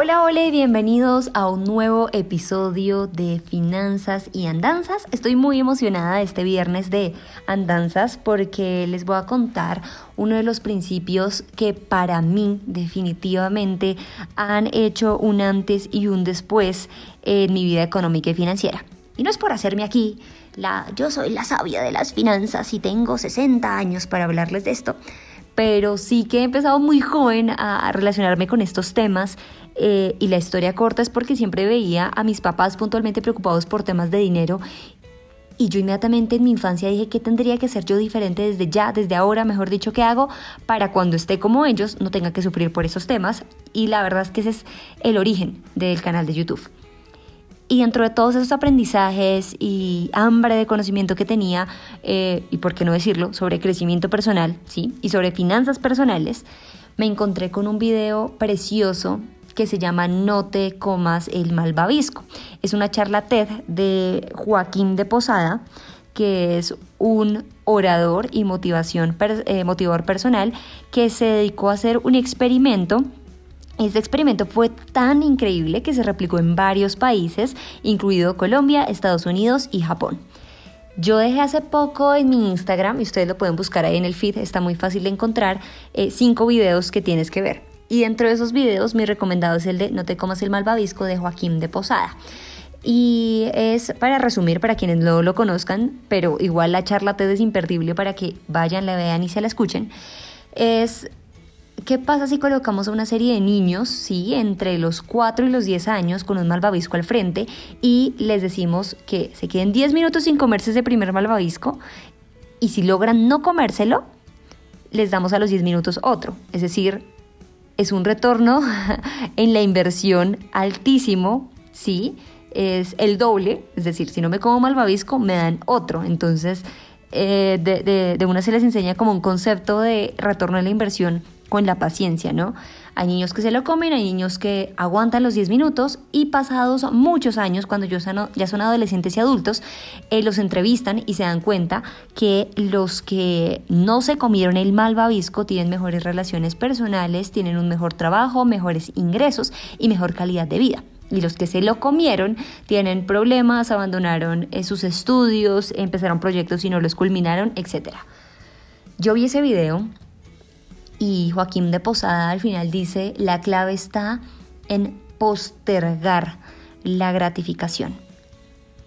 Hola, hola y bienvenidos a un nuevo episodio de Finanzas y Andanzas. Estoy muy emocionada este viernes de Andanzas porque les voy a contar uno de los principios que para mí definitivamente han hecho un antes y un después en mi vida económica y financiera. Y no es por hacerme aquí la yo soy la sabia de las finanzas y tengo 60 años para hablarles de esto, pero sí que he empezado muy joven a relacionarme con estos temas eh, y la historia corta es porque siempre veía a mis papás puntualmente preocupados por temas de dinero y yo inmediatamente en mi infancia dije que tendría que ser yo diferente desde ya, desde ahora, mejor dicho, que hago para cuando esté como ellos no tenga que sufrir por esos temas. Y la verdad es que ese es el origen del canal de YouTube. Y dentro de todos esos aprendizajes y hambre de conocimiento que tenía, eh, y por qué no decirlo, sobre crecimiento personal, ¿sí? Y sobre finanzas personales, me encontré con un video precioso que se llama No te comas el malvavisco. Es una charla TED de Joaquín de Posada, que es un orador y motivación, eh, motivador personal que se dedicó a hacer un experimento este experimento fue tan increíble que se replicó en varios países, incluido Colombia, Estados Unidos y Japón. Yo dejé hace poco en mi Instagram, y ustedes lo pueden buscar ahí en el feed, está muy fácil de encontrar, eh, cinco videos que tienes que ver. Y dentro de esos videos, mi recomendado es el de No te comas el malvavisco de Joaquín de Posada. Y es para resumir, para quienes no lo conozcan, pero igual la charla TED es imperdible para que vayan, la vean y se la escuchen. Es ¿Qué pasa si colocamos a una serie de niños, sí, entre los 4 y los 10 años, con un malvavisco al frente y les decimos que se queden 10 minutos sin comerse ese primer malvavisco y si logran no comérselo, les damos a los 10 minutos otro? Es decir, es un retorno en la inversión altísimo, ¿sí? Es el doble, es decir, si no me como malvavisco, me dan otro. Entonces, eh, de, de, una se les enseña como un concepto de retorno en la inversión con la paciencia, ¿no? Hay niños que se lo comen, hay niños que aguantan los 10 minutos y pasados muchos años, cuando ya son adolescentes y adultos, eh, los entrevistan y se dan cuenta que los que no se comieron el malvavisco tienen mejores relaciones personales, tienen un mejor trabajo, mejores ingresos y mejor calidad de vida. Y los que se lo comieron tienen problemas, abandonaron eh, sus estudios, empezaron proyectos y no los culminaron, etc. Yo vi ese video y Joaquín de Posada al final dice, la clave está en postergar la gratificación.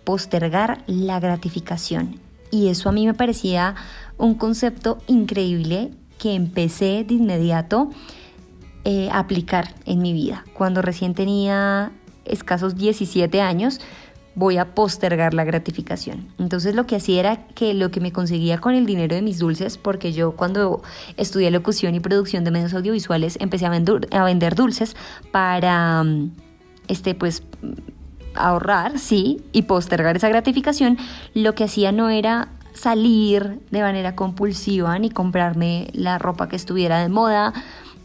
Postergar la gratificación. Y eso a mí me parecía un concepto increíble que empecé de inmediato eh, a aplicar en mi vida. Cuando recién tenía escasos 17 años, voy a postergar la gratificación. Entonces lo que hacía era que lo que me conseguía con el dinero de mis dulces, porque yo cuando estudié locución y producción de medios audiovisuales empecé a vender, dulces para, mm, este, pues, ahorrar, sí, y postergar esa gratificación, lo que hacía no era salir de manera compulsiva ni comprarme la ropa que estuviera de moda,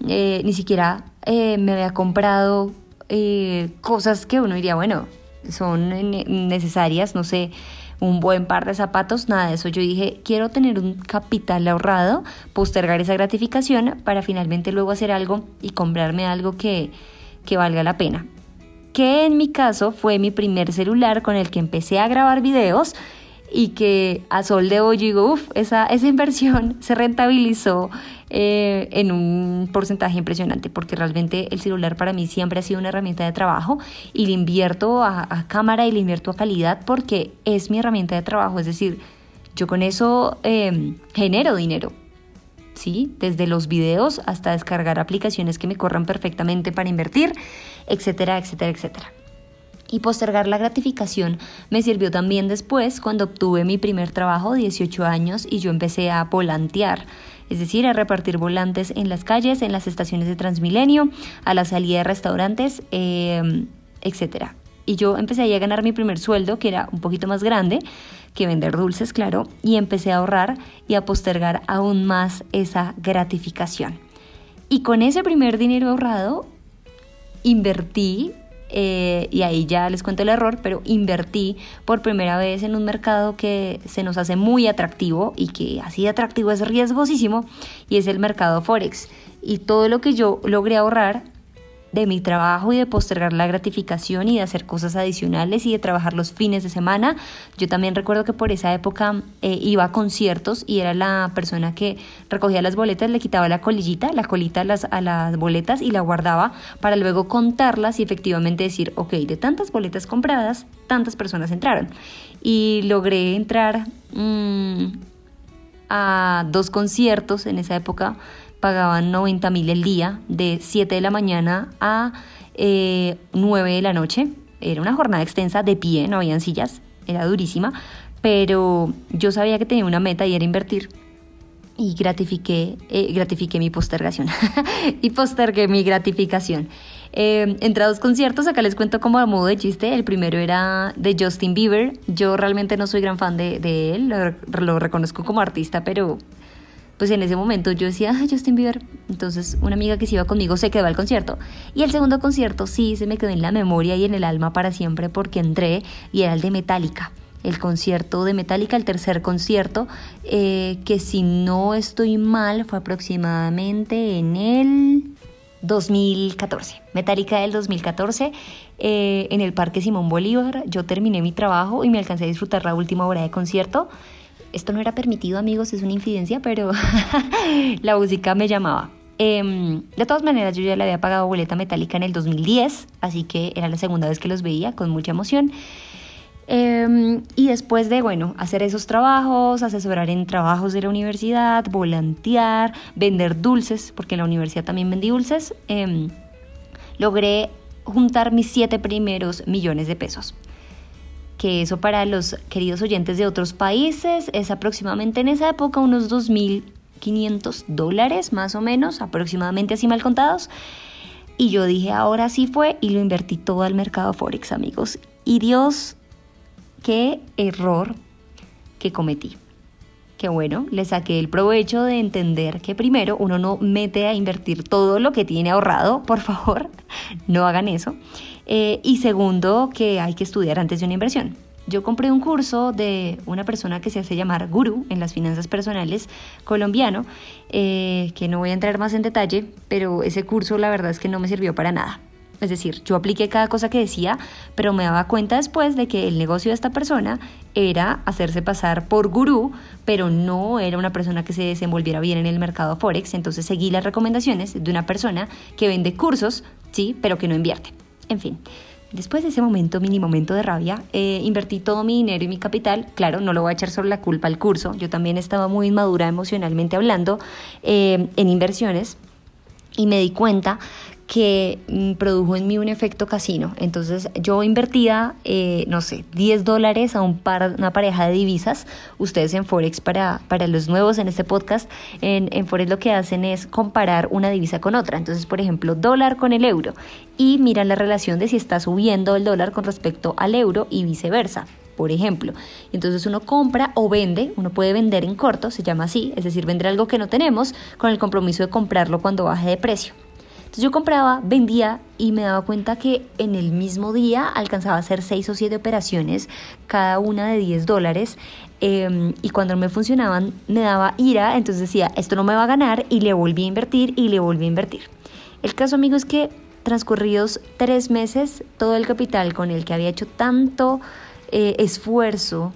eh, ni siquiera eh, me había comprado eh, cosas que uno diría, bueno, son necesarias, no sé, un buen par de zapatos, nada de eso. Yo dije, quiero tener un capital ahorrado, postergar esa gratificación para finalmente luego hacer algo y comprarme algo que, que valga la pena. Que en mi caso fue mi primer celular con el que empecé a grabar videos y que a sol de hoy digo, uff, esa, esa inversión se rentabilizó eh, en un porcentaje impresionante, porque realmente el celular para mí siempre ha sido una herramienta de trabajo y le invierto a, cámara y le invierto a calidad porque es mi herramienta de trabajo, es decir, yo con eso em, genero dinero. ¿Sí? Desde los videos hasta descargar aplicaciones que me corran perfectamente para invertir, etcétera, etcétera, etcétera. Y postergar la gratificación me sirvió también después cuando obtuve mi primer trabajo, 18 años, y yo empecé a volantear, es decir, a repartir volantes en las calles, en las estaciones de Transmilenio, a la salida de restaurantes, eh, etc. Y yo empecé a ganar mi primer sueldo, que era un poquito más grande que vender dulces, claro, y empecé a ahorrar y a postergar aún más esa gratificación. Y con ese primer dinero ahorrado, invertí eh, y ahí ya les cuento el error, pero invertí por primera vez en un mercado que se nos hace muy atractivo y que así atractivo es riesgosísimo y es el mercado Forex. Y todo lo que yo logré ahorrar de mi trabajo y de postergar la gratificación y de hacer cosas adicionales y de trabajar los fines de semana. Yo también recuerdo que por esa época eh, iba a conciertos y era la persona que recogía las boletas, le quitaba la colillita, la colita a las, boletas y la guardaba para luego contarlas y efectivamente decir, ok, de tantas boletas compradas, tantas personas entraron. Y logré entrar mm, a dos conciertos en esa época pagaban 90 mil el día, de 7 de la mañana a 9 eh, de la noche. Era una jornada extensa, de pie, no habían sillas, era durísima, pero yo sabía que tenía una meta y era invertir. Y gratifiqué, eh, gratifiqué mi postergación. y postergué mi gratificación. Eh, entré a dos conciertos, acá les cuento como a modo de chiste. El primero era de Justin Bieber. Yo realmente no soy gran fan de, él, lo, reconozco como artista, pero pues en ese momento yo decía, ah, Justin Bieber. Entonces una amiga que se iba conmigo se quedó al concierto. Y el segundo concierto sí se me quedó en la memoria y en el alma para siempre porque entré y era el de Metallica. El concierto de Metallica, el tercer concierto, eh, que si no estoy mal fue aproximadamente en el 2014. Metallica del 2014 eh, en el Parque Simón Bolívar. Yo terminé mi trabajo y me alcancé a disfrutar la última hora de concierto. Esto no era permitido, amigos, es una infidencia, pero la música me llamaba. Em, de todas maneras, yo ya le había pagado boleta metálica en el 2010, así que era la segunda vez que los veía con mucha emoción. Em, y después de, bueno, hacer esos trabajos, asesorar en trabajos de la universidad, volantear, vender dulces, porque en la universidad también vendí dulces, em, logré juntar mis siete primeros millones de pesos que eso para los queridos oyentes de otros países es aproximadamente en esa época unos 2.500 dólares más o menos, aproximadamente así mal contados. Y yo dije, ahora sí fue y lo invertí todo al mercado Forex, amigos. Y Dios, qué error que cometí. Qué bueno, le saqué el provecho de entender que primero uno no mete a invertir todo lo que tiene ahorrado, por favor, no hagan eso. Eh, y segundo, que hay que estudiar antes de una inversión. Yo compré un curso de una persona que se hace llamar gurú en las finanzas personales colombiano, eh, que no voy a entrar más en detalle, pero ese curso la verdad es que no me sirvió para nada. Es decir, yo apliqué cada cosa que decía, pero me daba cuenta después de que el negocio de esta persona era hacerse pasar por gurú, pero no era una persona que se desenvolviera bien en el mercado Forex. Entonces seguí las recomendaciones de una persona que vende cursos, sí, pero que no invierte. En fin, después de ese momento, mini momento de rabia, eh, invertí todo mi dinero y mi capital. Claro, no lo voy a echar sobre la culpa al curso. Yo también estaba muy inmadura emocionalmente hablando eh, en inversiones y me di cuenta que mm, produjo en mí un efecto casino. Entonces yo invertía, eh, no sé, 10 dólares a un par, una pareja de divisas. Ustedes en Forex, para, para los nuevos en este podcast, en, en Forex lo que hacen es comparar una divisa con otra. Entonces, por ejemplo, dólar con el euro. Y miran la relación de si está subiendo el dólar con respecto al euro y viceversa por ejemplo. Entonces uno compra o vende, uno puede vender en corto, se llama así, es decir, vender algo que no tenemos con el compromiso de comprarlo cuando baje de precio yo compraba, vendía y me daba cuenta que en el mismo día alcanzaba a hacer 6 o 7 operaciones, cada una de 10 dólares. Em, y cuando me funcionaban me daba ira, entonces decía, esto no me va a ganar y le volví a invertir y le volví a invertir. El caso, amigo, es que transcurridos tres meses, todo el capital con el que había hecho tanto eh, esfuerzo,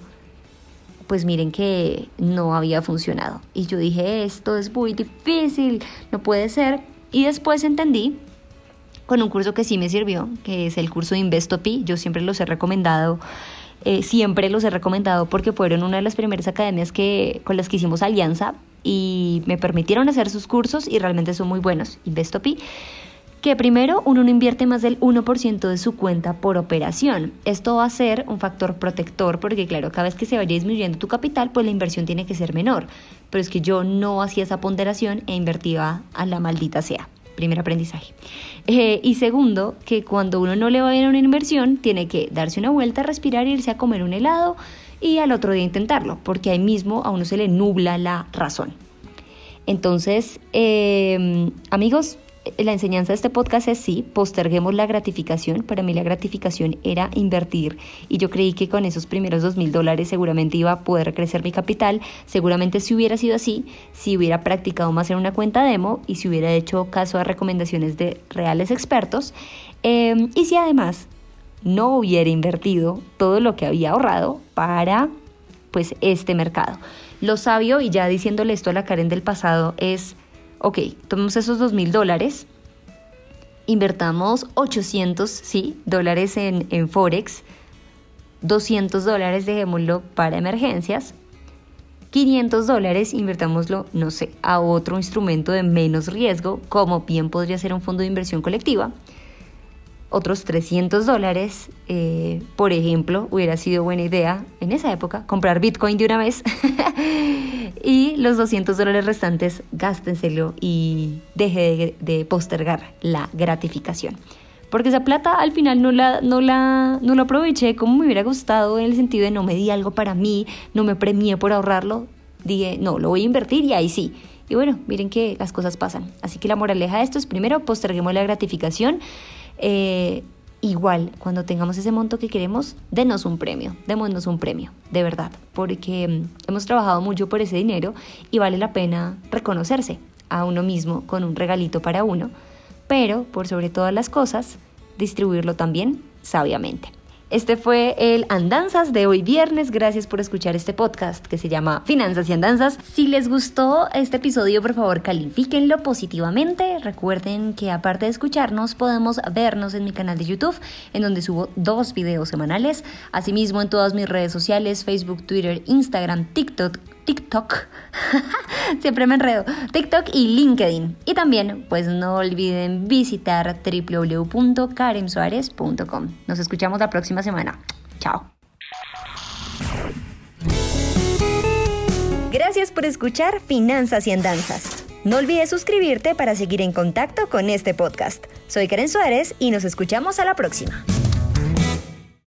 pues miren que no había funcionado. Y yo dije, esto es muy difícil, no puede ser. Y después entendí con un curso que sí me sirvió, que es el curso de Investopi. Yo siempre los he recomendado, eh, siempre los he recomendado porque fueron una de las primeras academias que, con las que hicimos alianza y me permitieron hacer sus cursos y realmente son muy buenos. Investopi que primero uno no invierte más del 1% de su cuenta por operación. Esto va a ser un factor protector porque claro, cada vez que se vaya disminuyendo tu capital, pues la inversión tiene que ser menor. Pero es que yo no hacía esa ponderación e invertía a la maldita sea primer aprendizaje. Eh, y segundo, que cuando uno no le va bien a una inversión, tiene que darse una vuelta, respirar, irse a comer un helado y al otro día intentarlo, porque ahí mismo a uno se le nubla la razón. Entonces, em, amigos, la enseñanza de este podcast es sí, posterguemos la gratificación. Para mí la gratificación era invertir y yo creí que con esos primeros dos mil dólares seguramente iba a poder crecer mi capital. Seguramente si hubiera sido así, si hubiera practicado más en una cuenta demo y si hubiera hecho caso a recomendaciones de reales expertos em, y si además no hubiera invertido todo lo que había ahorrado para pues este mercado. Lo sabio, y ya diciéndole esto a la Karen del pasado, es ok, tomemos esos dos mil dólares, invertamos 800 ¿sí? dólares en, en Forex, 200 dólares dejémoslo para emergencias, 500 dólares invertámoslo, no sé, a otro instrumento de menos riesgo, como bien podría ser un fondo de inversión colectiva, otros 300 dólares, eh, por ejemplo, hubiera sido buena idea en esa época comprar Bitcoin de una vez y los 200 dólares restantes gástenselo y deje de, postergar la gratificación. Porque esa plata al final no la, no, la, no la aproveché como me hubiera gustado en el sentido de no me di algo para mí, no me premié por ahorrarlo. Dije, no, lo voy a invertir y ahí sí. Y bueno, miren que las cosas pasan. Así que la moraleja de esto es primero posterguemos la gratificación. Eh, igual, cuando tengamos ese monto que queremos, denos un premio, démonos un premio, de verdad, porque mm, hemos trabajado mucho por ese dinero y vale la pena reconocerse a uno mismo con un regalito para uno, pero por sobre todas las cosas, distribuirlo también sabiamente. Este fue el Andanzas de hoy viernes. Gracias por escuchar este podcast que se llama Finanzas y Andanzas. Si les gustó este episodio, por favor, califíquenlo positivamente. Recuerden que aparte de escucharnos, podemos vernos en mi canal de YouTube, en donde subo dos videos semanales. Asimismo, en todas mis redes sociales, Facebook, Twitter, Instagram, TikTok, TikTok, siempre me enredo, TikTok y LinkedIn. Y también, pues no olviden visitar www.karensuarez.com. Nos escuchamos la próxima semana. Chao. Gracias por escuchar Finanzas y Andanzas. No olvides suscribirte para seguir en contacto con este podcast. Soy Karen Suárez y nos escuchamos a la próxima.